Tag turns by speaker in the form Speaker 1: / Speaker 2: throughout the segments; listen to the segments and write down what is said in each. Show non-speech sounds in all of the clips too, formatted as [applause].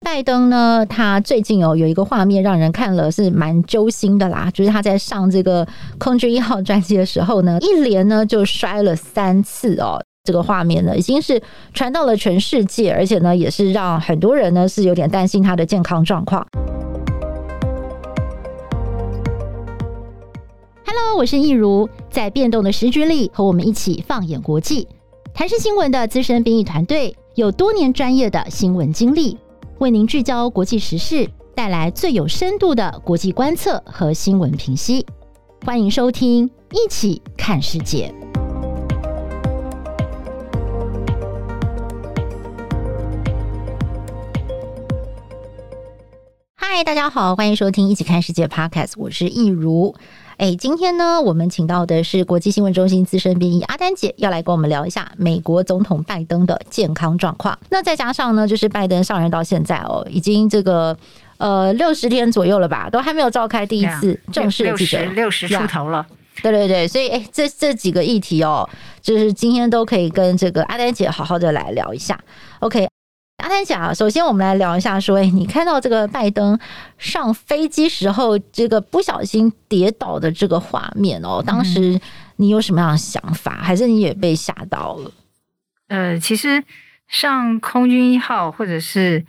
Speaker 1: 拜登呢，他最近哦有一个画面让人看了是蛮揪心的啦，就是他在上这个空军一号专机的时候呢，一连呢就摔了三次哦。这个画面呢已经是传到了全世界，而且呢也是让很多人呢是有点担心他的健康状况。Hello，我是易如，在变动的时局里和我们一起放眼国际。台视新闻的资深编译团队有多年专业的新闻经历。为您聚焦国际时事，带来最有深度的国际观测和新闻评析。欢迎收听《一起看世界》。嗨，大家好，欢迎收听《一起看世界》Podcast，我是易如。哎，今天呢，我们请到的是国际新闻中心资深编译阿丹姐，要来跟我们聊一下美国总统拜登的健康状况。那再加上呢，就是拜登上任到现在哦，已经这个呃六十天左右了吧，都还没有召开第一次正式的记者会，
Speaker 2: 六十出头了。
Speaker 1: 对对对，所以哎，这这几个议题哦，就是今天都可以跟这个阿丹姐好好的来聊一下。OK。阿丹姐啊，首先我们来聊一下，说，哎，你看到这个拜登上飞机时候这个不小心跌倒的这个画面哦，当时你有什么样的想法，还是你也被吓到了？
Speaker 2: 呃，其实上空军一号或者是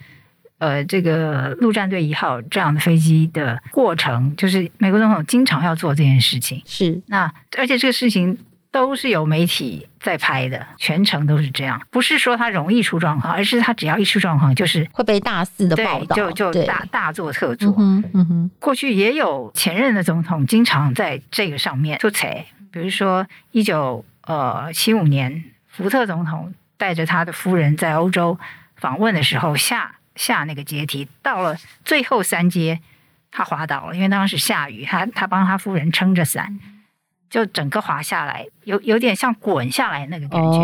Speaker 2: 呃这个陆战队一号这样的飞机的过程，就是美国总统经常要做这件事情。
Speaker 1: 是，
Speaker 2: 那而且这个事情。都是有媒体在拍的，全程都是这样。不是说他容易出状况，而是他只要一出状况，就是
Speaker 1: 会被大肆的报道，
Speaker 2: 就就大大做特做。
Speaker 1: 嗯嗯哼，
Speaker 2: 过去也有前任的总统经常在这个上面出彩，比如说一九呃七五年，福特总统带着他的夫人在欧洲访问的时候下下那个阶梯，到了最后三阶，他滑倒了，因为当时下雨，他他帮他夫人撑着伞。就整个滑下来，有有点像滚下来那个感觉。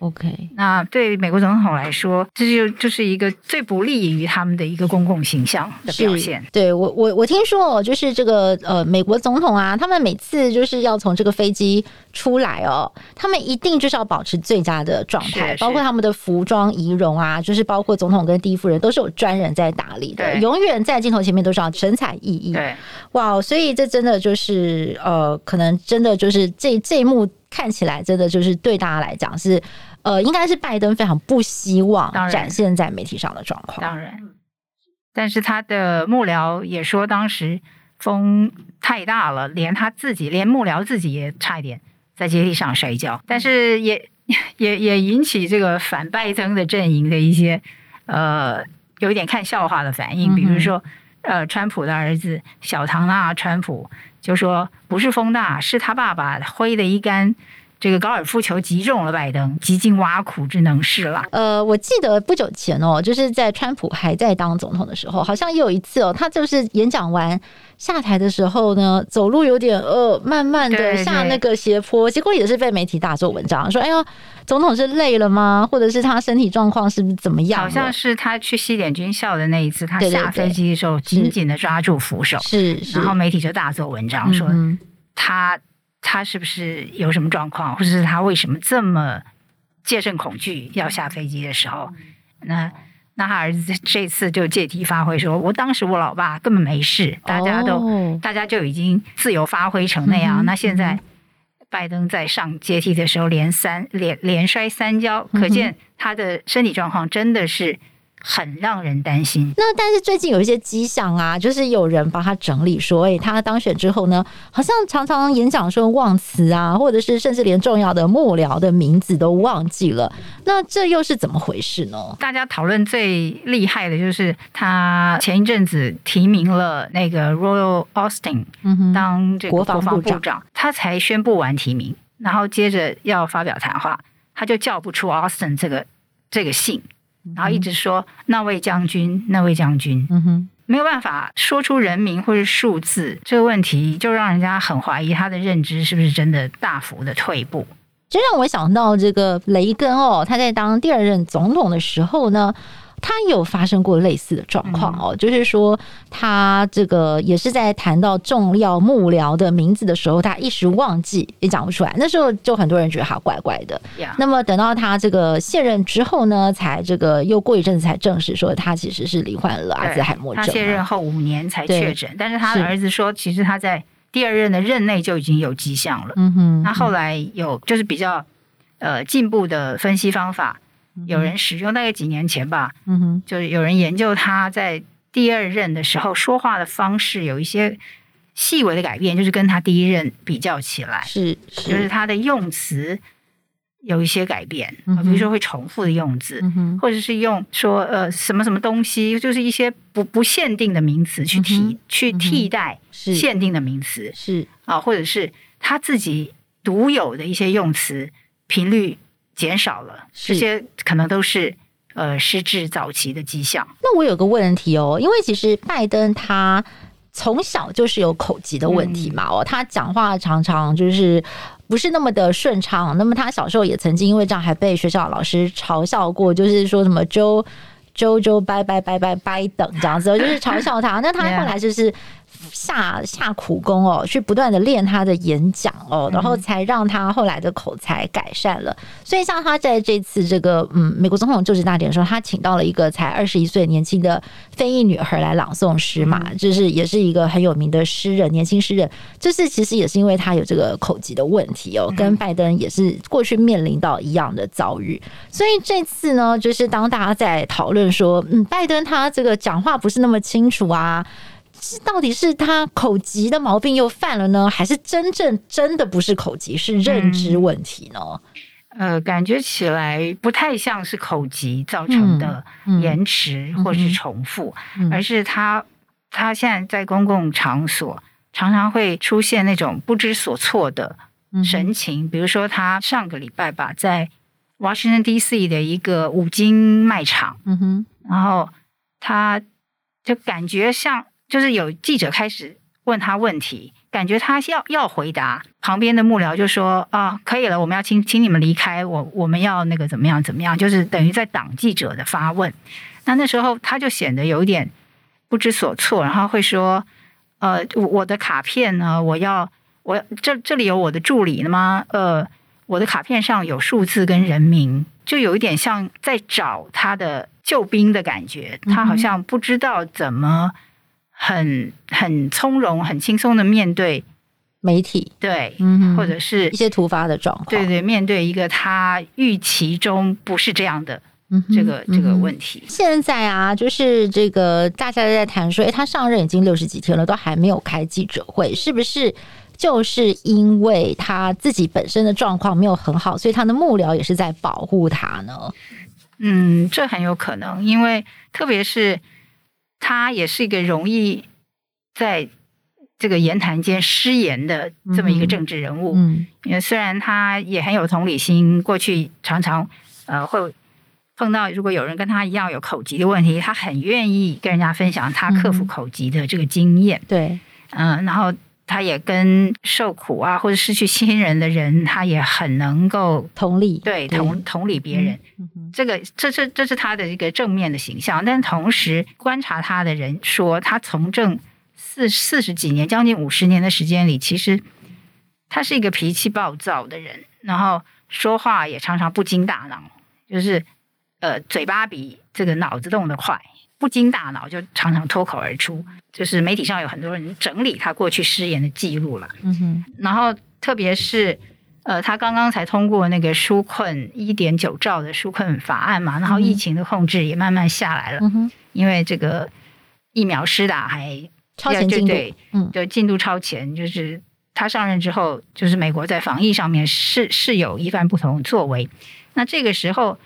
Speaker 1: Oh, OK，
Speaker 2: 那对美国总统来说，这就就是一个最不利于他们的一个公共形象的表现。
Speaker 1: 对我，我我听说，就是这个呃，美国总统啊，他们每次就是要从这个飞机出来哦，他们一定就是要保持最佳的状态，包括他们的服装仪容啊，就是包括总统跟第一夫人都是有专人在打理的，永远在镜头前面都是要神采奕奕。
Speaker 2: 对，
Speaker 1: 哇，所以这真的就是呃，可能。真的就是这这一幕看起来，真的就是对大家来讲是，呃，应该是拜登非常不希望展现在媒体上的状况。
Speaker 2: 当然，但是他的幕僚也说，当时风太大了，连他自己，连幕僚自己也差一点在阶梯上摔跤。但是也 [laughs] 也也引起这个反拜登的阵营的一些呃，有一点看笑话的反应，比如说呃，川普的儿子小唐纳川普。就说不是风大，是他爸爸挥的一杆这个高尔夫球击中了拜登，极尽挖苦之能事了。
Speaker 1: 呃，我记得不久前哦，就是在川普还在当总统的时候，好像也有一次哦，他就是演讲完下台的时候呢，走路有点呃慢慢的下那个斜坡，结果也是被媒体大做文章，说哎呀，总统是累了吗？或者是他身体状况是不是怎么样？
Speaker 2: 好像是他去西点军校的那一次，他下飞机的时候紧紧的抓住扶手，
Speaker 1: 是，是，
Speaker 2: 然后媒体就大做文章说他。他是不是有什么状况，或者是他为什么这么戒慎恐惧要下飞机的时候？那那他儿子这次就借题发挥说，说我当时我老爸根本没事，大家都、哦、大家就已经自由发挥成那样。嗯、那现在拜登在上阶梯的时候连三连连摔三跤，可见他的身体状况真的是。很让人担心。
Speaker 1: 那但是最近有一些迹象啊，就是有人帮他整理说，哎，他当选之后呢，好像常常演讲说忘词啊，或者是甚至连重要的幕僚的名字都忘记了。那这又是怎么回事呢？
Speaker 2: 大家讨论最厉害的就是他前一阵子提名了那个 Royal Austin 当这个国防部长，他才宣布完提名，然后接着要发表谈话，他就叫不出 Austin 这个这个姓。然后一直说那位将军，那位将军，嗯哼，没有办法说出人名或是数字，这个问题就让人家很怀疑他的认知是不是真的大幅的退步。
Speaker 1: 这让我想到这个雷根哦，他在当第二任总统的时候呢，他有发生过类似的状况哦，嗯、就是说他这个也是在谈到重要幕僚的名字的时候，他一时忘记也讲不出来。那时候就很多人觉得他怪怪的。那么等到他这个卸任之后呢，才这个又过一阵子才证实说他其实是罹患了阿兹海默症。
Speaker 2: 他卸任后五年才确诊，但是他的儿子说，其实他在第二任的任内就已经有迹象了。嗯哼，那后来有就是比较呃进步的分析方法。有人使用大概几年前吧，嗯哼，就是有人研究他在第二任的时候说话的方式有一些细微的改变，就是跟他第一任比较起来，
Speaker 1: 是，是。
Speaker 2: 就是他的用词有一些改变，嗯、比如说会重复的用字，或者是用说呃什么什么东西，就是一些不不限定的名词去替、嗯、去替代限定的名词，
Speaker 1: 是。
Speaker 2: 啊，或者是他自己独有的一些用词频率。减少了，这些可能都是呃失智早期的迹象。
Speaker 1: 那我有个问题哦，因为其实拜登他从小就是有口疾的问题嘛，哦，他讲话常常就是不是那么的顺畅。那么他小时候也曾经因为这样还被学校老师嘲笑过，就是说什么 Joe Joe Joe 拜拜拜拜拜等这样子，就是嘲笑他。[laughs] 那他后来就是。下下苦功哦，去不断的练他的演讲哦，然后才让他后来的口才改善了。所以像他在这次这个嗯美国总统就职大典的时候，他请到了一个才二十一岁年轻的非裔女孩来朗诵诗嘛，就是也是一个很有名的诗人，年轻诗人。就是其实也是因为他有这个口疾的问题哦，跟拜登也是过去面临到一样的遭遇。所以这次呢，就是当大家在讨论说，嗯，拜登他这个讲话不是那么清楚啊。是到底是他口疾的毛病又犯了呢，还是真正真的不是口疾，是认知问题呢？
Speaker 2: 嗯、呃，感觉起来不太像是口疾造成的延迟或是重复，嗯嗯、而是他他现在在公共场所常常会出现那种不知所措的神情，嗯、比如说他上个礼拜吧，在 Washington D.C. 的一个五金卖场，嗯哼，然后他就感觉像。就是有记者开始问他问题，感觉他要要回答，旁边的幕僚就说：“啊，可以了，我们要请请你们离开，我我们要那个怎么样怎么样，就是等于在挡记者的发问。”那那时候他就显得有一点不知所措，然后会说：“呃，我的卡片呢？我要我这这里有我的助理了吗？呃，我的卡片上有数字跟人名，就有一点像在找他的救兵的感觉，他好像不知道怎么。”很很从容、很轻松的面对
Speaker 1: 媒体，
Speaker 2: 对，嗯，或者是
Speaker 1: 一些突发的状况，
Speaker 2: 对对，面对一个他预期中不是这样的这个、这个问题。
Speaker 1: 现在啊，就是这个大家都在谈说，哎，他上任已经六十几天了，都还没有开记者会，是不是？就是因为他自己本身的状况没有很好，所以他的幕僚也是在保护他呢？
Speaker 2: 嗯，这很有可能，因为特别是。他也是一个容易在这个言谈间失言的这么一个政治人物。嗯，因为虽然他也很有同理心，过去常常呃会碰到如果有人跟他一样有口疾的问题，他很愿意跟人家分享他克服口疾的这个经验。
Speaker 1: 对，
Speaker 2: 嗯，然后。他也跟受苦啊，或者失去亲人的人，他也很能够
Speaker 1: 同理，
Speaker 2: 对，同同理别人。嗯嗯、这个，这是这是他的一个正面的形象。但同时，观察他的人说，他从政四四十几年，将近五十年的时间里，其实他是一个脾气暴躁的人，然后说话也常常不经大脑，就是呃，嘴巴比这个脑子动得快。不经大脑就常常脱口而出，就是媒体上有很多人整理他过去失言的记录了。嗯哼，然后特别是呃，他刚刚才通过那个纾困一点九兆的纾困法案嘛，然后疫情的控制也慢慢下来了。嗯哼，因为这个疫苗施打还
Speaker 1: 超前进度，
Speaker 2: 嗯，就进度超前，就是他上任之后，就是美国在防疫上面是是有一番不同作为。那这个时候。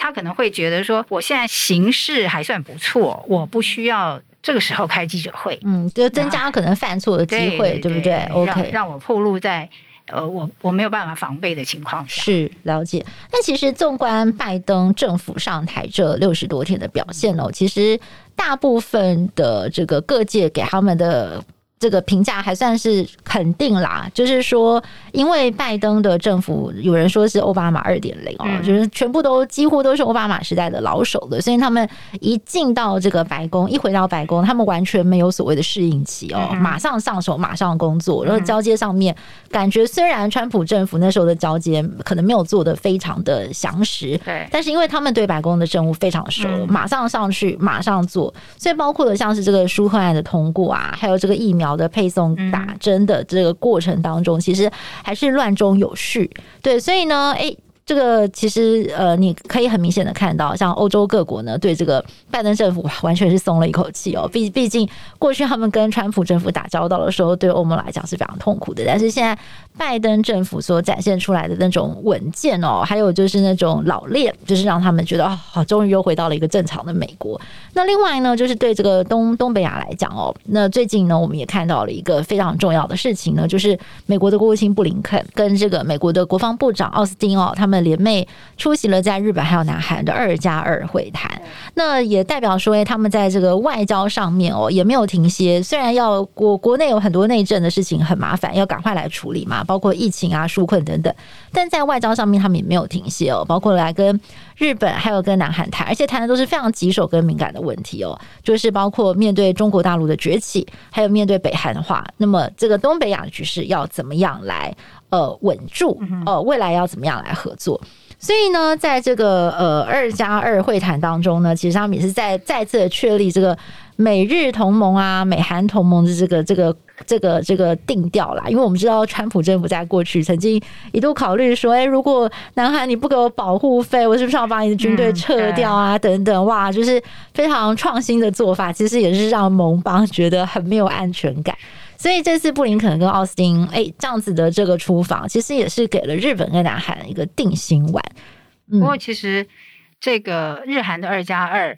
Speaker 2: 他可能会觉得说，我现在形势还算不错，我不需要这个时候开记者会，
Speaker 1: 嗯，就增加可能犯错的机会，对，不对？OK，
Speaker 2: 让，让我暴露在呃，我我没有办法防备的情况下。
Speaker 1: 是了解。那其实纵观拜登政府上台这六十多天的表现哦，其实大部分的这个各界给他们的这个评价还算是肯定啦，就是说，因为拜登的政府有人说是奥巴马二点零哦，就是全部都几乎都是奥巴马时代的老手的，所以他们一进到这个白宫，一回到白宫，他们完全没有所谓的适应期哦，马上上手，马上工作，然后交接上面感觉虽然川普政府那时候的交接可能没有做的非常的详实，对，但是因为他们对白宫的政务非常熟，马上上去，马上做，所以包括了像是这个纾困案的通过啊，还有这个疫苗。的配送打针的这个过程当中，其实还是乱中有序，对，所以呢，诶。这个其实呃，你可以很明显的看到，像欧洲各国呢，对这个拜登政府完全是松了一口气哦。毕毕竟过去他们跟川普政府打交道的时候，对欧盟来讲是非常痛苦的。但是现在拜登政府所展现出来的那种稳健哦，还有就是那种老练，就是让他们觉得啊，终于又回到了一个正常的美国。那另外呢，就是对这个东东北亚来讲哦，那最近呢，我们也看到了一个非常重要的事情呢，就是美国的国务卿布林肯跟这个美国的国防部长奥斯汀哦，他们。联袂出席了在日本还有南韩的二加二会谈，那也代表说，他们在这个外交上面哦也没有停歇。虽然要国国内有很多内政的事情很麻烦，要赶快来处理嘛，包括疫情啊、纾困等等，但在外交上面他们也没有停歇哦，包括来跟日本还有跟南韩谈，而且谈的都是非常棘手跟敏感的问题哦，就是包括面对中国大陆的崛起，还有面对北韩的话，那么这个东北亚局势要怎么样来？呃，稳住，呃，未来要怎么样来合作？所以呢，在这个呃二加二会谈当中呢，其实他们也是在再次确立这个美日同盟啊、美韩同盟的这个这个这个这个定调啦。因为我们知道，川普政府在过去曾经一度考虑说，哎，如果南韩你不给我保护费，我是不是要把你的军队撤掉啊？等等，哇，就是非常创新的做法，其实也是让盟邦觉得很没有安全感。所以这次布林肯跟奥斯汀，哎，这样子的这个出访，其实也是给了日本跟南韩一个定心丸。
Speaker 2: 不过，其实这个日韩的二加二，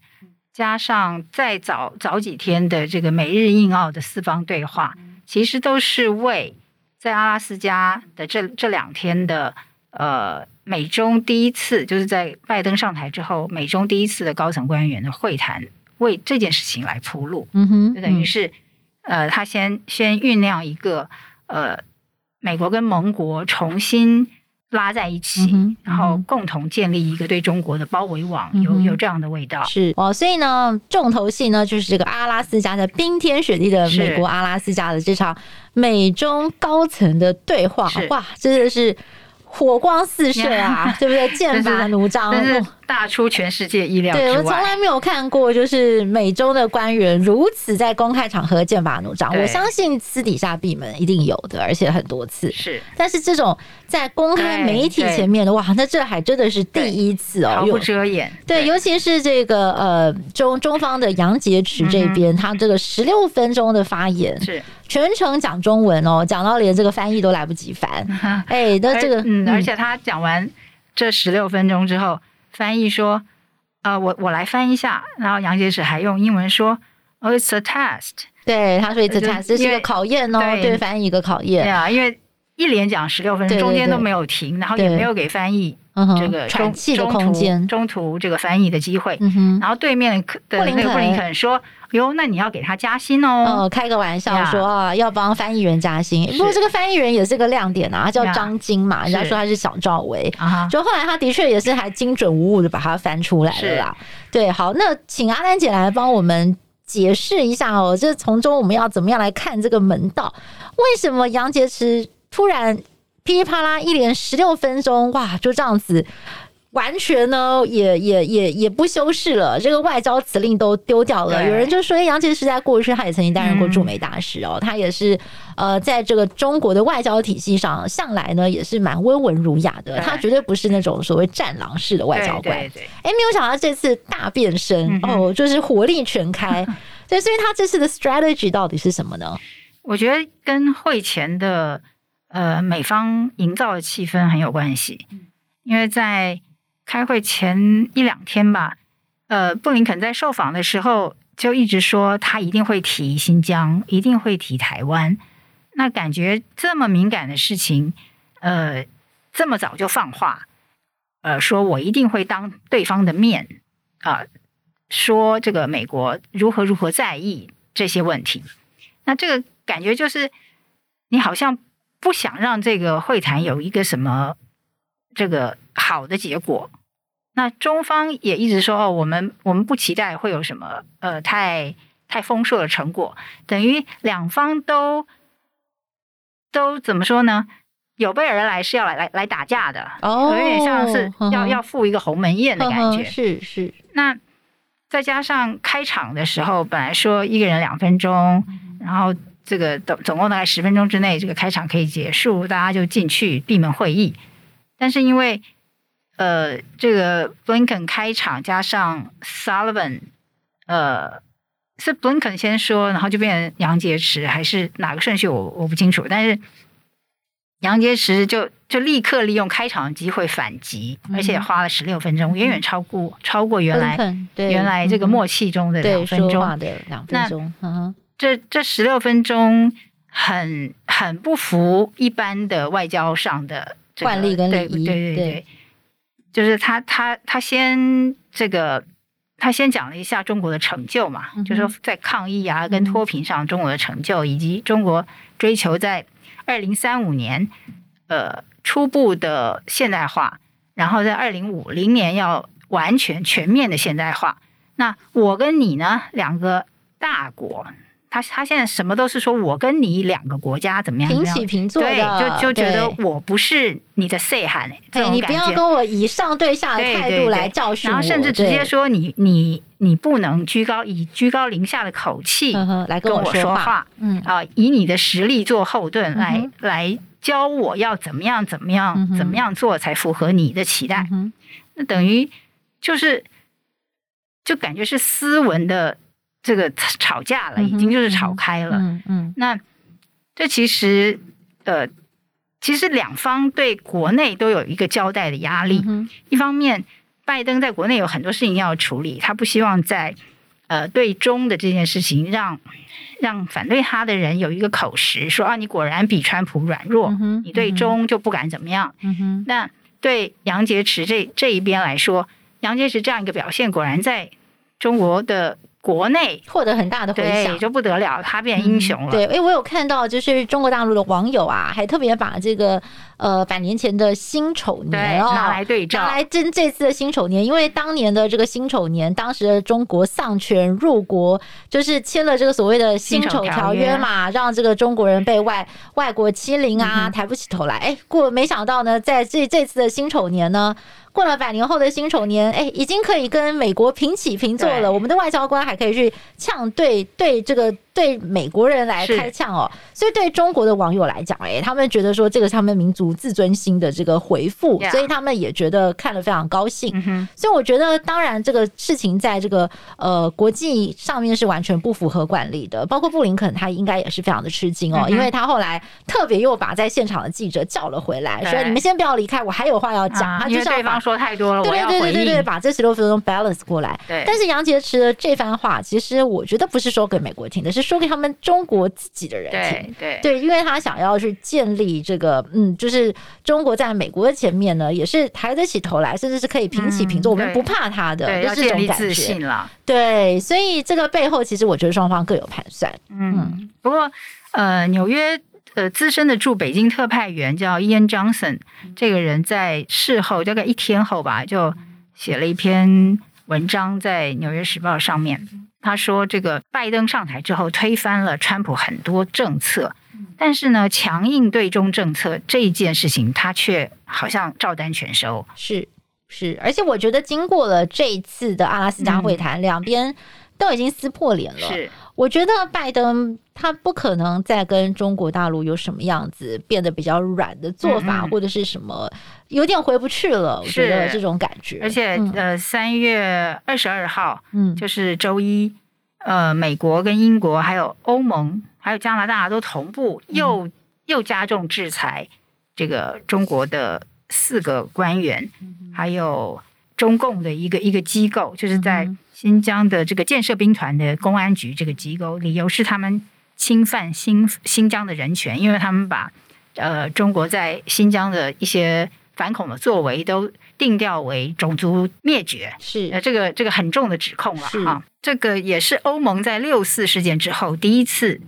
Speaker 2: 加上再早早几天的这个美日印澳的四方对话，其实都是为在阿拉斯加的这这两天的呃美中第一次，就是在拜登上台之后，美中第一次的高层官员的会谈，为这件事情来铺路。嗯哼，就等于是。呃，他先先酝酿一个呃，美国跟盟国重新拉在一起，然后共同建立一个对中国的包围网，嗯、有有这样的味道。
Speaker 1: 是。哦，所以呢，重头戏呢就是这个阿拉斯加的冰天雪地的美国阿拉斯加的这场美中高层的对话，哇，真的是。火光四射啊，[laughs] 对不对？剑拔弩
Speaker 2: 张，大出全世界意料之外。
Speaker 1: 对，我从来没有看过，就是美洲的官员如此在公开场合剑拔弩张。我相信私底下闭门一定有的，而且很多次。
Speaker 2: 是，
Speaker 1: 但是这种在公开媒体前面的，哇，那这还真的是第一次哦，
Speaker 2: 毫不遮掩。
Speaker 1: 对，尤其是这个呃中中方的杨洁篪这边，他这个十六分钟的发言是。全程讲中文哦，讲到连这个翻译都来不及翻。[laughs] 哎，那这个，
Speaker 2: 嗯，而且他讲完这十六分钟之后，翻译说：“呃，我我来翻一下。”然后杨洁篪还用英文说：“Oh, it's a test。”
Speaker 1: 对，他说：“It's a test，这是一个考验哦，对，对翻译一个考验。”
Speaker 2: 对啊，因为一连讲十六分钟，中间都没有停，然后也没有给翻译这个
Speaker 1: 喘气的空间，
Speaker 2: 中途这个翻译的机会。然后对面的那个布林肯说。哟，那你要给他加薪哦？
Speaker 1: 呃，开个玩笑说啊，要帮翻译员加薪。不过这个翻译员也是个亮点啊，他叫张晶嘛，人家说他是小赵薇。就后来他的确也是还精准无误的把它翻出来了啦。对，好，那请阿丹姐来帮我们解释一下哦，这从中我们要怎么样来看这个门道？为什么杨洁篪突然噼里啪啦一连十六分钟，哇，就这样子？完全呢，也也也也不修饰了，这个外交辞令都丢掉了。有人就说，杨洁篪在过去他也曾经担任过驻美大使哦，嗯、他也是呃，在这个中国的外交体系上，向来呢也是蛮温文儒雅的。他绝对不是那种所谓战狼式的外交官。哎，没有想到这次大变身、嗯、哦，就是火力全开。[laughs] 对，所以他这次的 strategy 到底是什么呢？
Speaker 2: 我觉得跟会前的呃美方营造的气氛很有关系，因为在。开会前一两天吧，呃，布林肯在受访的时候就一直说他一定会提新疆，一定会提台湾。那感觉这么敏感的事情，呃，这么早就放话，呃，说我一定会当对方的面啊，呃，说这个美国如何如何在意这些问题。那这个感觉就是你好像不想让这个会谈有一个什么这个好的结果。那中方也一直说哦，我们我们不期待会有什么呃太太丰硕的成果，等于两方都都怎么说呢？有备而来是要来来来打架的，哦，有点像是要、嗯、要赴一个鸿门宴的感觉。
Speaker 1: 嗯、是是。
Speaker 2: 那再加上开场的时候，本来说一个人两分钟，嗯、然后这个总总共大概十分钟之内，这个开场可以结束，大家就进去闭门会议。但是因为呃，这个 Blinken 开场加上 Sullivan，呃，是 Blinken 先说，然后就变成杨洁篪，还是哪个顺序我我不清楚。但是杨洁篪就就立刻利用开场的机会反击，嗯、而且花了十六分钟，远远超过超过原来原来这个默契中的两分钟
Speaker 1: 的两分钟。
Speaker 2: 嗯这这十六分钟很很不服一般的外交上的
Speaker 1: 惯例跟礼仪，
Speaker 2: 对对对对。就是他，他，他先这个，他先讲了一下中国的成就嘛，嗯、就是说在抗疫啊跟脱贫上中国的成就，嗯、以及中国追求在二零三五年呃初步的现代化，然后在二零五零年要完全全面的现代化。那我跟你呢，两个大国。他他现在什么都是说，我跟你两个国家怎么样？
Speaker 1: 平起平坐的，
Speaker 2: 对，就就觉得我不是你的细汉，对，
Speaker 1: 你不要跟我以上对下的态度来教训我，
Speaker 2: 然后甚至直接说你你你不能居高以居高临下的口气
Speaker 1: 来跟我说话，
Speaker 2: 嗯啊，以你的实力做后盾来、嗯、来教我要怎么样怎么样、嗯、怎么样做才符合你的期待，嗯、那等于就是就感觉是斯文的。这个吵架了，已经就是吵开了。嗯嗯，那这其实呃，其实两方对国内都有一个交代的压力。一方面，拜登在国内有很多事情要处理，他不希望在呃对中的这件事情让让反对他的人有一个口实，说啊，你果然比川普软弱，你对中就不敢怎么样。嗯，那对杨洁篪这这一边来说，杨洁篪这样一个表现，果然在中国的。国内
Speaker 1: 获得很大的回响，
Speaker 2: 就不得了，他变英雄了。
Speaker 1: 嗯、对，哎，我有看到，就是中国大陆的网友啊，还特别把这个呃百年前的辛丑年哦
Speaker 2: 拿来对照，
Speaker 1: 拿来争这次的辛丑年，因为当年的这个辛丑年，当时的中国丧权入国，就是签了这个所谓的辛丑条约嘛，让这个中国人被外外国欺凌啊，抬不起头来。哎，过没想到呢，在这这次的辛丑年呢。过了百年后的辛丑年，哎，已经可以跟美国平起平坐了。我们的外交官还可以去呛对对这个。对美国人来开呛哦，所以对中国的网友来讲，哎，他们觉得说这个是他们民族自尊心的这个回复.所以他们也觉得看了非常高兴。Mm hmm. 所以我觉得，当然这个事情在这个呃国际上面是完全不符合惯例的，包括布林肯他应该也是非常的吃惊哦，mm hmm. 因为他后来特别又把在现场的记者叫了回来，说、mm hmm. 你们先不要离开，我还有话要讲。
Speaker 2: Uh, 他就是对方说太多了，
Speaker 1: 对对对对对对，把这十六分钟 balance 过来。
Speaker 2: 对，
Speaker 1: 但是杨洁篪的这番话，其实我觉得不是说给美国听的，是说给他们中。中国自己的人听，
Speaker 2: 对
Speaker 1: 对，因为他想要去建立这个，嗯，就是中国在美国的前面呢，也是抬得起头来，甚至是可以平起平坐，嗯、我们不怕他的，
Speaker 2: 对
Speaker 1: 就是这种感觉。对，所以这个背后，其实我觉得双方各有盘算。
Speaker 2: 嗯，嗯不过呃，纽约呃资深的驻北京特派员叫 Ian Johnson，这个人在事后大概一天后吧，就写了一篇文章在《纽约时报》上面。他说：“这个拜登上台之后推翻了川普很多政策，但是呢，强硬对中政策这一件事情，他却好像照单全收。
Speaker 1: 是是，而且我觉得经过了这一次的阿拉斯加会谈，嗯、两边都已经撕破脸了。
Speaker 2: 是，
Speaker 1: 我觉得拜登他不可能再跟中国大陆有什么样子变得比较软的做法，嗯嗯或者是什么有点回不去了。
Speaker 2: 是
Speaker 1: 我觉得这种感觉。
Speaker 2: 而且、嗯、呃，三月二十二号，嗯，就是周一。”呃，美国跟英国还有欧盟还有加拿大都同步又、嗯、又加重制裁这个中国的四个官员，嗯、还有中共的一个一个机构，就是在新疆的这个建设兵团的公安局这个机构，理由是他们侵犯新新疆的人权，因为他们把呃中国在新疆的一些反恐的作为都定调为种族灭绝，
Speaker 1: 是。
Speaker 2: 呃这个这个很重的指控了哈。这个也是欧盟在六四事件之后第一次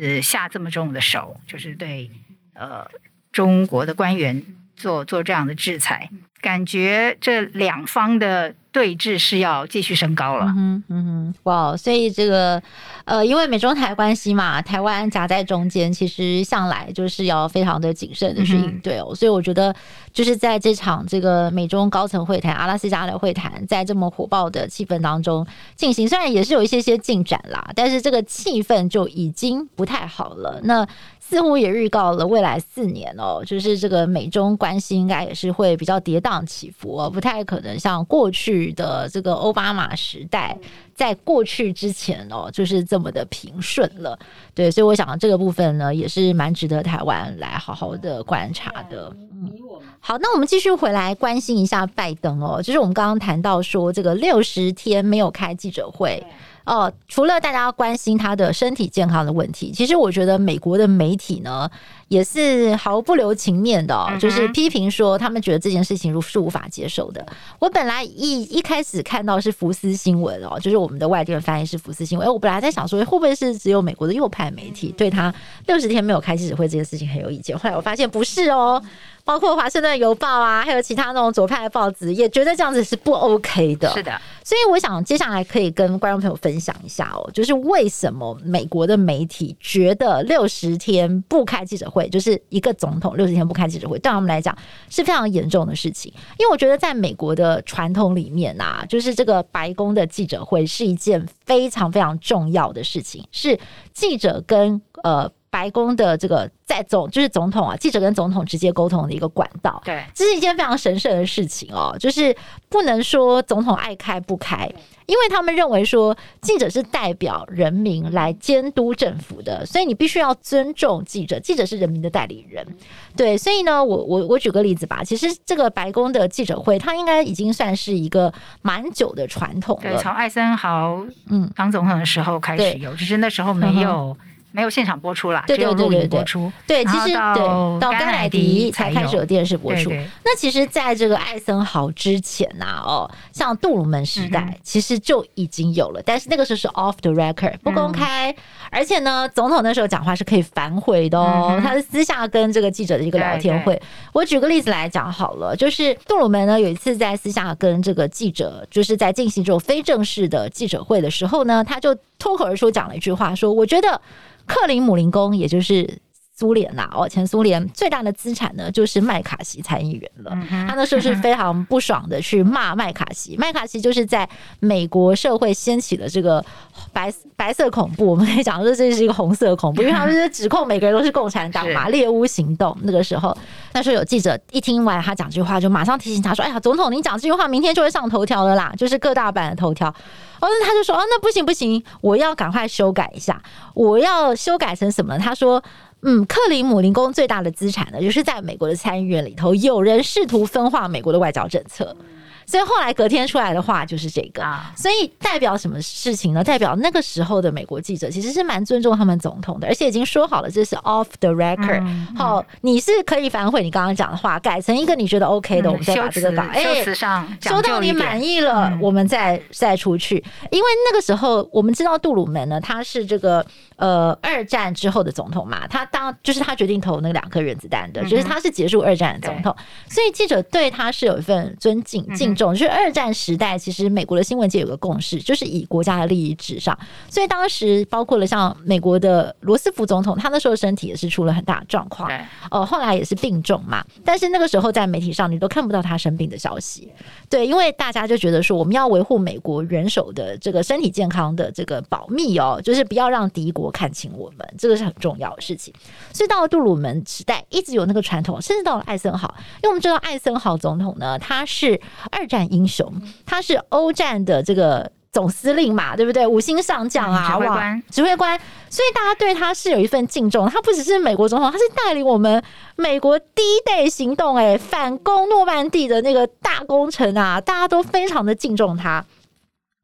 Speaker 2: 呃下这么重的手，就是对呃中国的官员做做这样的制裁，感觉这两方的。对峙是要继续升高了，
Speaker 1: 嗯哼，嗯哼，哇，所以这个，呃，因为美中台关系嘛，台湾夹在中间，其实向来就是要非常的谨慎的去应对哦，嗯、所以我觉得就是在这场这个美中高层会谈，阿拉斯加的会谈，在这么火爆的气氛当中进行，虽然也是有一些些进展啦，但是这个气氛就已经不太好了。那似乎也预告了未来四年哦，就是这个美中关系应该也是会比较跌宕起伏哦，不太可能像过去的这个奥巴马时代，在过去之前哦，就是这么的平顺了。对，所以我想这个部分呢，也是蛮值得台湾来好好的观察的。嗯，好，那我们继续回来关心一下拜登哦，就是我们刚刚谈到说这个六十天没有开记者会。哦，除了大家关心他的身体健康的问题，其实我觉得美国的媒体呢也是毫不留情面的，哦，就是批评说他们觉得这件事情是无法接受的。我本来一一开始看到是福斯新闻哦，就是我们的外电翻译是福斯新闻，哎，我本来在想说会不会是只有美国的右派媒体对他六十天没有开记者会这件事情很有意见，后来我发现不是哦。包括华盛顿邮报啊，还有其他那种左派的报纸，也觉得这样子是不 OK 的。
Speaker 2: 是的，
Speaker 1: 所以我想接下来可以跟观众朋友分享一下哦，就是为什么美国的媒体觉得六十天不开记者会，会就是一个总统六十天不开记者会，对他们来讲是非常严重的事情。因为我觉得在美国的传统里面啊，就是这个白宫的记者会是一件非常非常重要的事情，是记者跟呃。白宫的这个在总就是总统啊，记者跟总统直接沟通的一个管道，
Speaker 2: 对，
Speaker 1: 这是一件非常神圣的事情哦。就是不能说总统爱开不开，因为他们认为说记者是代表人民来监督政府的，所以你必须要尊重记者，记者是人民的代理人。对，所以呢，我我我举个例子吧，其实这个白宫的记者会，它应该已经算是一个蛮久的传统了，
Speaker 2: 从艾森豪嗯当总统的时候开始有，只是那时候没有。[laughs] 没有现场播出啦，
Speaker 1: 对对对对对，
Speaker 2: 只有录影播出。
Speaker 1: 对，其实对到甘乃迪才开始有电视播出。对对对，那其实在这个艾森豪之前呐、啊，哦，像杜鲁门时代、嗯，其实就已经有了，但是那个时候是 off the record 不公开、嗯，而且呢，总统那时候讲话是可以反悔的哦，嗯、他是私下跟这个记者的一个聊天会。我举个例子来讲好了，就是杜鲁门呢有一次在私下跟这个记者，就是在进行这种非正式的记者会的时候呢，他就脱口而出讲了一句话，说：“我觉得。”克林姆林宫，也就是苏联呐，哦，前苏联最大的资产呢，就是麦卡锡参议员了。他那时候是非常不爽的，去骂麦卡锡。麦卡锡就是在美国社会掀起了这个白白色恐怖，我们可以讲说这是一个红色恐怖，[laughs] 因为他们是指控每个人都是共产党嘛，猎巫行动。那个时候，那时候有记者一听完他讲这句话，就马上提醒他说：“哎呀，总统，你讲这句话，明天就会上头条了啦，就是各大版的头条。”哦，那他就说：“哦，那不行不行，我要赶快修改一下，我要修改成什么？”他说。嗯，克里姆林宫最大的资产呢，就是在美国的参议院里头，有人试图分化美国的外交政策。所以后来隔天出来的话就是这个，啊。所以代表什么事情呢？代表那个时候的美国记者其实是蛮尊重他们总统的，而且已经说好了这是 off the record。好，你是可以反悔你刚刚讲的话，改成一个你觉得 OK 的，我们再把这个稿哎，收到你满意了，我们再再出去。因为那个时候我们知道杜鲁门呢，他是这个呃二战之后的总统嘛，他当就是他决定投那两颗原子弹的，就是他是结束二战的总统，所以记者对他是有一份尊敬敬。就是二战时代，其实美国的新闻界有个共识，就是以国家的利益至上。所以当时包括了像美国的罗斯福总统，他那时候身体也是出了很大的状况，哦，后来也是病重嘛。但是那个时候在媒体上，你都看不到他生病的消息。对，因为大家就觉得说，我们要维护美国元首的这个身体健康的这个保密哦，就是不要让敌国看清我们，这个是很重要的事情。所以到了杜鲁门时代，一直有那个传统，甚至到了艾森豪，因为我们知道艾森豪总统呢，他是二战英雄，他是欧战的这个总司令嘛，对不对？五星上将啊，
Speaker 2: 指挥官，
Speaker 1: 指挥官，所以大家对他是有一份敬重。他不只是美国总统，他是带领我们美国 D-Day 行动，哎，反攻诺曼底的那个大工程啊，大家都非常的敬重他。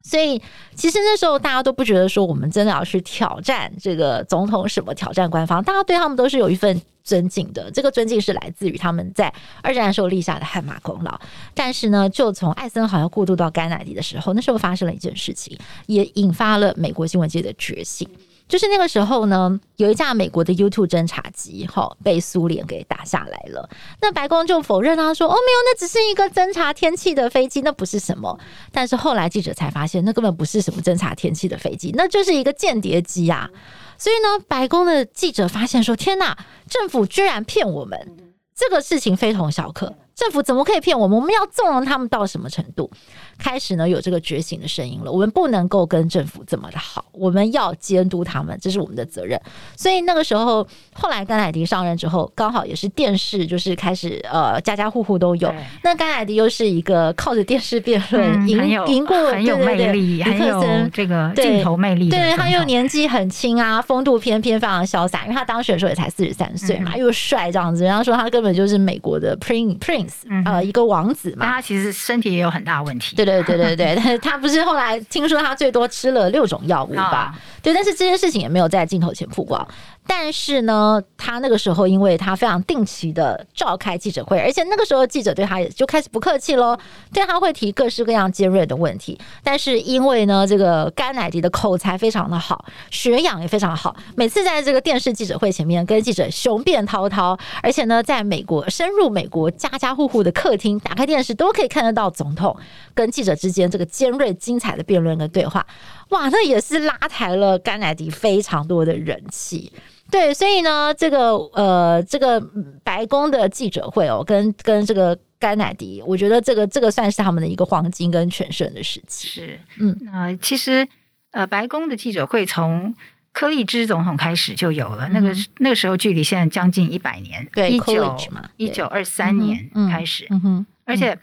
Speaker 1: 所以，其实那时候大家都不觉得说我们真的要去挑战这个总统什么挑战官方，大家对他们都是有一份尊敬的。这个尊敬是来自于他们在二战的时候立下的汗马功劳。但是呢，就从艾森好像过渡到甘乃迪的时候，那时候发生了一件事情，也引发了美国新闻界的觉醒。就是那个时候呢，有一架美国的 U2 侦察机，哈，被苏联给打下来了。那白宫就否认，他说：“哦，没有，那只是一个侦察天气的飞机，那不是什么。”但是后来记者才发现，那根本不是什么侦察天气的飞机，那就是一个间谍机啊。所以呢，白宫的记者发现说：“天哪，政府居然骗我们！这个事情非同小可。”政府怎么可以骗我们？我们要纵容他们到什么程度？开始呢，有这个觉醒的声音了。我们不能够跟政府这么的好，我们要监督他们，这是我们的责任。所以那个时候，后来甘乃迪上任之后，刚好也是电视就是开始呃，家家户户都有。那甘乃迪又是一个靠着电视 [laughs] 辩论赢赢过，
Speaker 2: 很有魅力，很有这个镜头魅力。
Speaker 1: 对，他又年纪很轻啊，风度翩翩，非常潇洒。因为他当选的时候也才四十三岁嘛，又帅这样子，人家说他根本就是美国的 Prince Prince。嗯、呃，一个王子嘛，
Speaker 2: 但他其实身体也有很大问题。
Speaker 1: 对对对对对，但他不是后来听说他最多吃了六种药物吧？对，但是这件事情也没有在镜头前曝光。但是呢，他那个时候，因为他非常定期的召开记者会，而且那个时候记者对他也就开始不客气喽，对他会提各式各样尖锐的问题。但是因为呢，这个甘乃迪的口才非常的好，学养也非常好，每次在这个电视记者会前面跟记者雄辩滔滔，而且呢，在美国深入美国家家户户的客厅，打开电视都可以看得到总统跟记者之间这个尖锐精彩的辩论跟对话。哇，那也是拉抬了甘乃迪非常多的人气。对，所以呢，这个呃，这个白宫的记者会哦，跟跟这个甘乃迪，我觉得这个这个算是他们的一个黄金跟全盛的时期。
Speaker 2: 是，嗯，呃，其实呃，白宫的记者会从柯立芝总统开始就有了，嗯、那个那个时候距离现在将近一百年，
Speaker 1: 对，
Speaker 2: 一九一九二三年开始，嗯哼，而且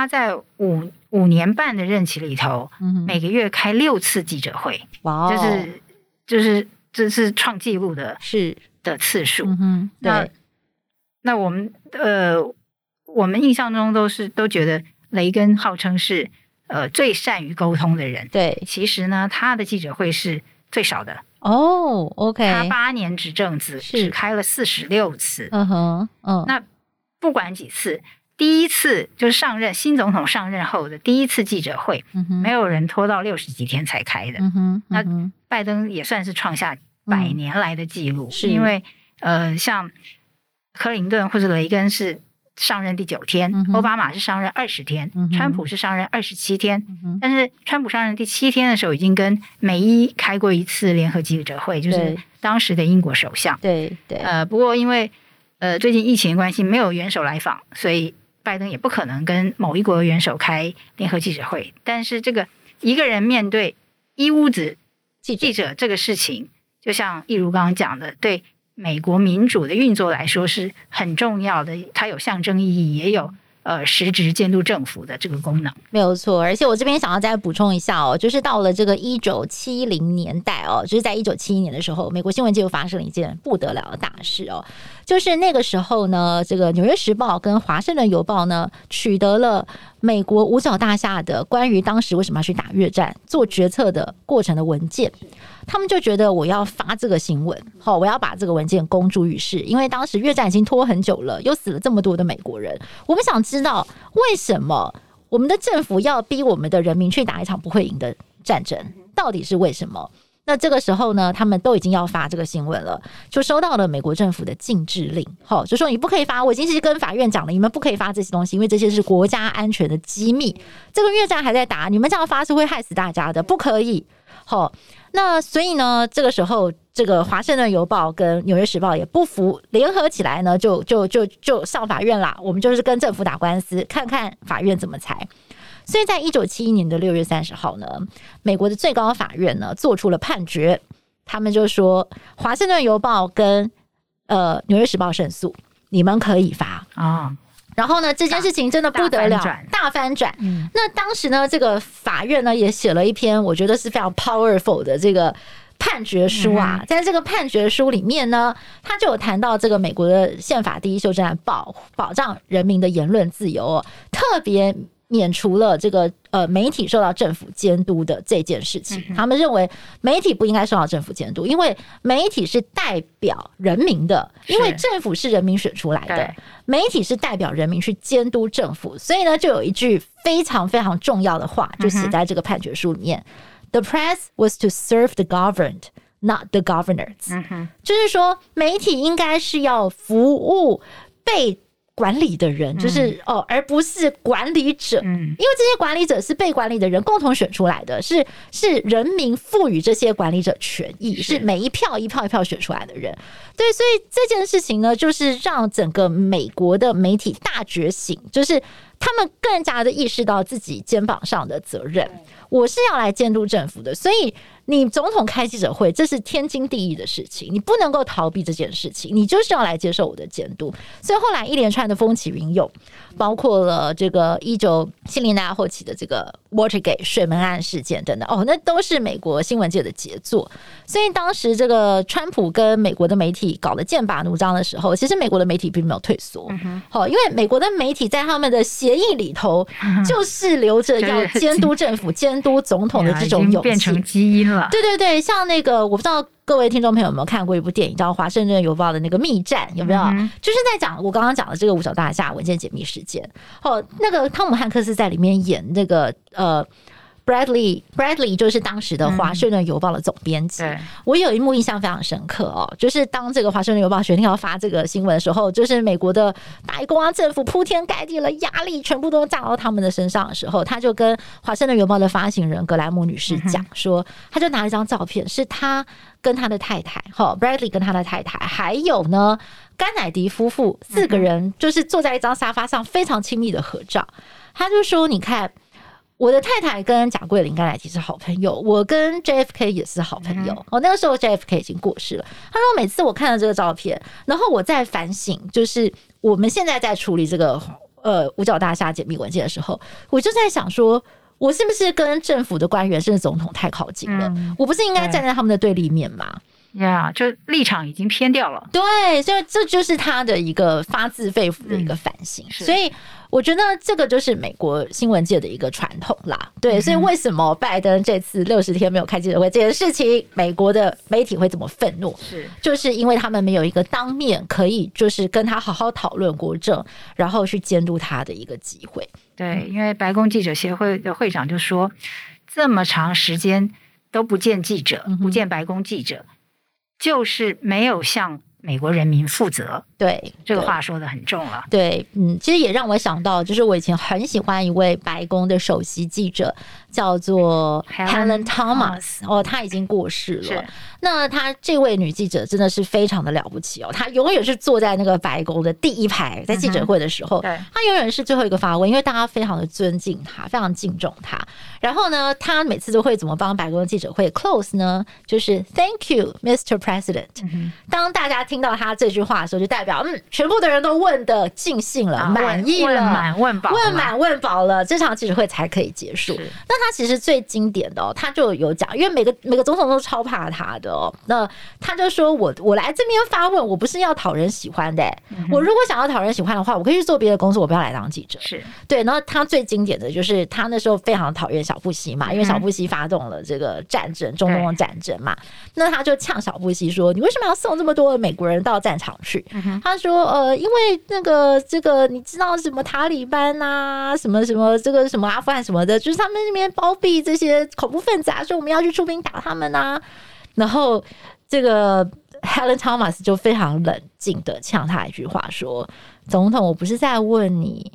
Speaker 2: 他在五五年半的任期里头，嗯、每个月开六次记者会，哇，就是就是。这是创纪录的，是的次数。嗯，那那我们呃，我们印象中都是都觉得雷根号称是呃最善于沟通的人。对，其实呢，他的记者会是最少的。哦，OK，他八年执政只只开了四十六次。嗯哼，嗯，那不管几次，第一次就是上任新总统上任后的第一次记者会，嗯，没有人拖到六十几天才开的。那。拜登也算是创下百年来的记录，嗯、是因为呃，像克林顿或者雷根是上任第九天，嗯、奥巴马是上任二十天，嗯、川普是上任二十七天。嗯、但是川普上任第七天的时候，已经跟美伊开过一次联合记者会，就是当时的英国首相。对对。呃，不过因为呃最近疫情的关系，没有元首来访，所以拜登也不可能跟某一国元首开联合记者会。但是这个一个人面对一屋子。记记者这个事情，就像易如刚刚讲的，对美国民主的运作来说是很重要的，它有象征意义，也有。呃，实质监督政府的这个功能
Speaker 1: 没有错，而且我这边想要再补充一下哦，就是到了这个一九七零年代哦，就是在一九七一年的时候，美国新闻界又发生了一件不得了的大事哦，就是那个时候呢，这个《纽约时报》跟《华盛顿邮报》呢，取得了美国五角大厦的关于当时为什么要去打越战做决策的过程的文件。他们就觉得我要发这个新闻，好，我要把这个文件公诸于世，因为当时越战已经拖很久了，又死了这么多的美国人，我们想知道为什么我们的政府要逼我们的人民去打一场不会赢的战争，到底是为什么？那这个时候呢，他们都已经要发这个新闻了，就收到了美国政府的禁制令，好，就说你不可以发，我已经是跟法院讲了，你们不可以发这些东西，因为这些是国家安全的机密，这个越战还在打，你们这样发是会害死大家的，不可以，好。那所以呢，这个时候，这个《华盛顿邮报》跟《纽约时报》也不服，联合起来呢，就就就就上法院啦。我们就是跟政府打官司，看看法院怎么裁。所以在一九七一年的六月三十号呢，美国的最高法院呢做出了判决，他们就说《华盛顿邮报》跟呃《纽约时报》胜诉，你们可以发啊。然后呢，这件事情真的不得了，大翻转。嗯，那当时呢，这个法院呢也写了一篇，我觉得是非常 powerful 的这个判决书啊。在这个判决书里面呢，他就有谈到这个美国的宪法第一修正案保保障人民的言论自由哦，特别。免除了这个呃媒体受到政府监督的这件事情，他们认为媒体不应该受到政府监督，因为媒体是代表人民的，因为政府是人民选出来的，媒体是代表人民去监督政府，所以呢，就有一句非常非常重要的话，就写在这个判决书里面：“The press was to serve the governed, not the governors。
Speaker 2: 嗯，
Speaker 1: 就是说，媒体应该是要服务被管理的人，就是、嗯、哦，而不是管理者。嗯，因为这些管理者是被管理的人共同选出来的，是是人民赋予这些管理者权益，是每一票一票一票选出来的人。对，所以这件事情呢，就是让整个美国的媒体大觉醒，就是他们更加的意识到自己肩膀上的责任。我是要来监督政府的，所以。你总统开记者会，这是天经地义的事情，你不能够逃避这件事情，你就是要来接受我的监督。所以后来一连串的风起云涌，包括了这个一九七零年代后期的这个 Watergate 水门案事件等等，哦，那都是美国新闻界的杰作。所以当时这个川普跟美国的媒体搞得剑拔弩张的时候，其实美国的媒体并没有退缩，好，因为美国的媒体在他们的协议里头就是留着要监督政府、监督总统的这种勇气，
Speaker 2: 变成基因了。
Speaker 1: 对对对，像那个我不知道各位听众朋友有没有看过一部电影叫《华盛顿邮报》的那个密战，有没有？嗯、就是在讲我刚刚讲的这个五角大厦文件解密事件。哦，那个汤姆汉克斯在里面演那个呃。Bradley Bradley 就是当时的《华盛顿邮报》的总编辑。嗯、我有一幕印象非常深刻哦，就是当这个《华盛顿邮报》决定要发这个新闻的时候，就是美国的白宫啊，政府铺天盖地的压力全部都炸到他们的身上的时候，他就跟《华盛顿邮报》的发行人格莱姆女士讲说，他就拿了一张照片，是他跟他的太太，哈，Bradley 跟他的太太，还有呢甘乃迪夫妇四个人，就是坐在一张沙发上非常亲密的合照。他就说：“你看。”我的太太跟贾桂琳、刚才其实好朋友，我跟 JFK 也是好朋友。哦、嗯，那个时候 JFK 已经过世了。他说，每次我看到这个照片，然后我在反省，就是我们现在在处理这个呃五角大厦解密文件的时候，我就在想说，我是不是跟政府的官员甚至总统太靠近了？嗯、我不是应该站在他们的对立面吗？
Speaker 2: 呀，yeah, 就立场已经偏掉了。
Speaker 1: 对，所以这就是他的一个发自肺腑的一个反省。嗯、所以我觉得这个就是美国新闻界的一个传统啦。对，嗯、所以为什么拜登这次六十天没有开记者会这件事情，美国的媒体会这么愤怒？是，就是因为他们没有一个当面可以就是跟他好好讨论国政，然后去监督他的一个机会。
Speaker 2: 对，因为白宫记者协会的会长就说，这么长时间都不见记者，不见白宫记者。嗯就是没有像美国人民负责，
Speaker 1: 对
Speaker 2: 这个话说的很重了。
Speaker 1: 对，嗯，其实也让我想到，就是我以前很喜欢一位白宫的首席记者，叫做 Helen Thomas，哦，她已经过世了。那她这位女记者真的是非常的了不起哦，她永远是坐在那个白宫的第一排，在记者会的时候，嗯、她永远是最后一个发问，因为大家非常的尊敬她，非常敬重她。然后呢，她每次都会怎么帮白宫记者会 close 呢？就是 Thank you, Mr. President。嗯、当大家听到他这句话的时候，就代表嗯，全部的人都问的尽兴了，满、啊、意了，
Speaker 2: 问满问饱，
Speaker 1: 问满问饱了，这场记者会才可以结束。那他其实最经典的哦，他就有讲，因为每个每个总统都超怕他的哦。那他就说我我来这边发问，我不是要讨人喜欢的。嗯、我如果想要讨人喜欢的话，我可以去做别的工作，我不要来当记者。是对。然后他最经典的就是他那时候非常讨厌小布希嘛，因为小布希发动了这个战争，中东的战争嘛。那他就呛小布希说：“你为什么要送这么多的美国人到战场去？”嗯、他说：“呃，因为那个这个你知道什么塔利班呐，什么什么这个什么阿富汗什么的，就是他们那边包庇这些恐怖分子啊，说我们要去出兵打他们呐。”然后这个 Helen Thomas 就非常冷静的呛他一句话说：“总统，我不是在问你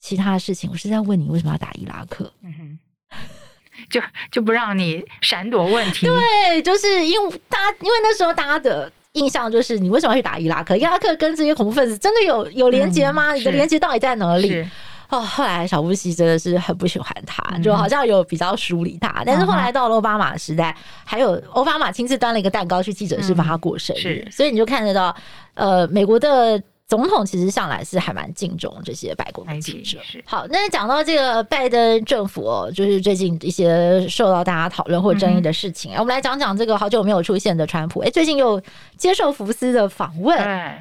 Speaker 1: 其他的事情，我是在问你为什么要打伊拉克。”嗯哼，[laughs]
Speaker 2: 就就不让你闪躲问题。
Speaker 1: 对，就是因为大家，因为那时候大家的印象就是你为什么要去打伊拉克？伊拉克跟这些恐怖分子真的有有连结吗？嗯、你的连结到底在哪里？哦，后来小布希真的是很不喜欢他，就好像有比较疏离他。嗯、但是后来到了奥巴马时代，还有奥巴马亲自端了一个蛋糕去记者室帮他过生日，嗯、所以你就看得到，呃，美国的。总统其实向来是还蛮敬重这些白宫的记者。好，那讲到这个拜登政府哦，就是最近一些受到大家讨论或争议的事情，嗯、我们来讲讲这个好久没有出现的川普。哎，最近又接受福斯的访问，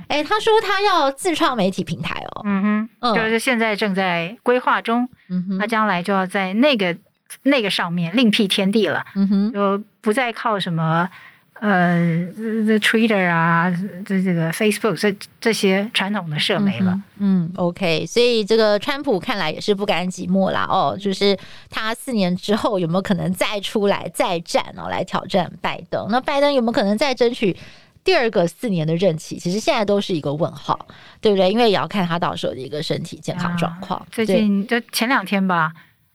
Speaker 1: 哎，他说他要自创媒体平台哦，嗯哼，嗯。
Speaker 2: 就是现在正在规划中，嗯哼，他将来就要在那个那个上面另辟天地了，嗯哼，就不再靠什么。呃，这 Twitter 啊，这这个 Facebook 这这些传统的社媒了。
Speaker 1: 嗯，嗯，OK，所以这个川普看来也是不甘寂寞啦。哦，就是他四年之后有没有可能再出来再战哦，来挑战拜登？那拜登有没有可能再争取第二个四年的任期？其实现在都是一个问号，对不对？因为也要看他到时候的一个身体健康状况。啊、
Speaker 2: 最近就前两天吧，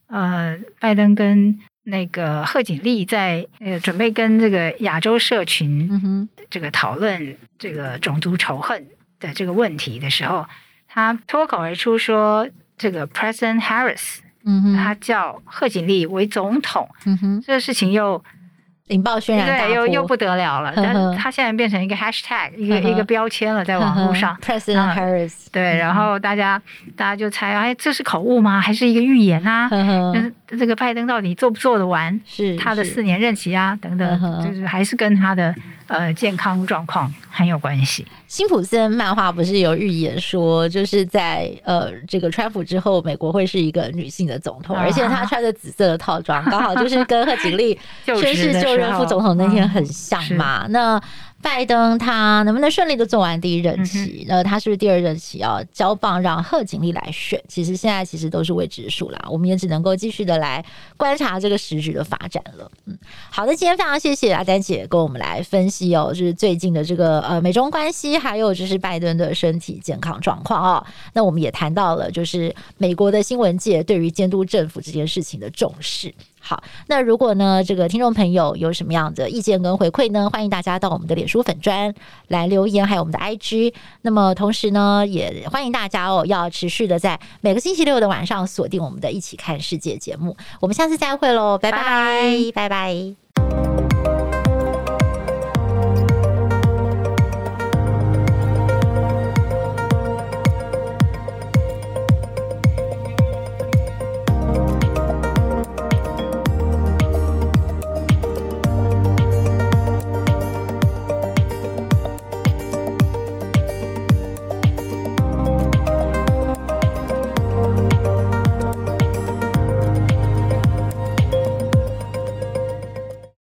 Speaker 2: 呃，拜登跟。那个贺锦丽在呃准备跟这个亚洲社群这个讨论这个种族仇恨的这个问题的时候，他脱口而出说：“这个 President Harris，嗯哼，他叫贺锦丽为总统，嗯哼，这个事情又。”
Speaker 1: 引爆轩然大波，
Speaker 2: 对，又又不得了了。但是他现在变成一个 hashtag，一个一个标签了，在网络上。
Speaker 1: President Harris，
Speaker 2: 对，然后大家大家就猜，哎，这是口误吗？还是一个预言啊？那这个拜登到底做不做得完？是他的四年任期啊，等等，就是还是跟他的呃健康状况很有关系。
Speaker 1: 辛普森漫画不是有预言说，就是在呃这个川普之后，美国会是一个女性的总统，而且她穿着紫色的套装，刚好就是跟贺锦丽 [laughs] 宣誓就任副总统那天很像嘛。那拜登他能不能顺利的做完第一任期？那、嗯、他是不是第二任期要交棒让贺锦丽来选？其实现在其实都是未知数啦，我们也只能够继续的来观察这个时局的发展了。嗯，好的，今天非常谢谢阿丹姐跟我们来分析哦，就是最近的这个呃美中关系，还有就是拜登的身体健康状况哦。那我们也谈到了就是美国的新闻界对于监督政府这件事情的重视。好，那如果呢，这个听众朋友有什么样的意见跟回馈呢？欢迎大家到我们的脸书粉专来留言，还有我们的 IG。那么同时呢，也欢迎大家哦，要持续的在每个星期六的晚上锁定我们的一起看世界节目。我们下次再会喽，拜拜，拜拜。拜拜。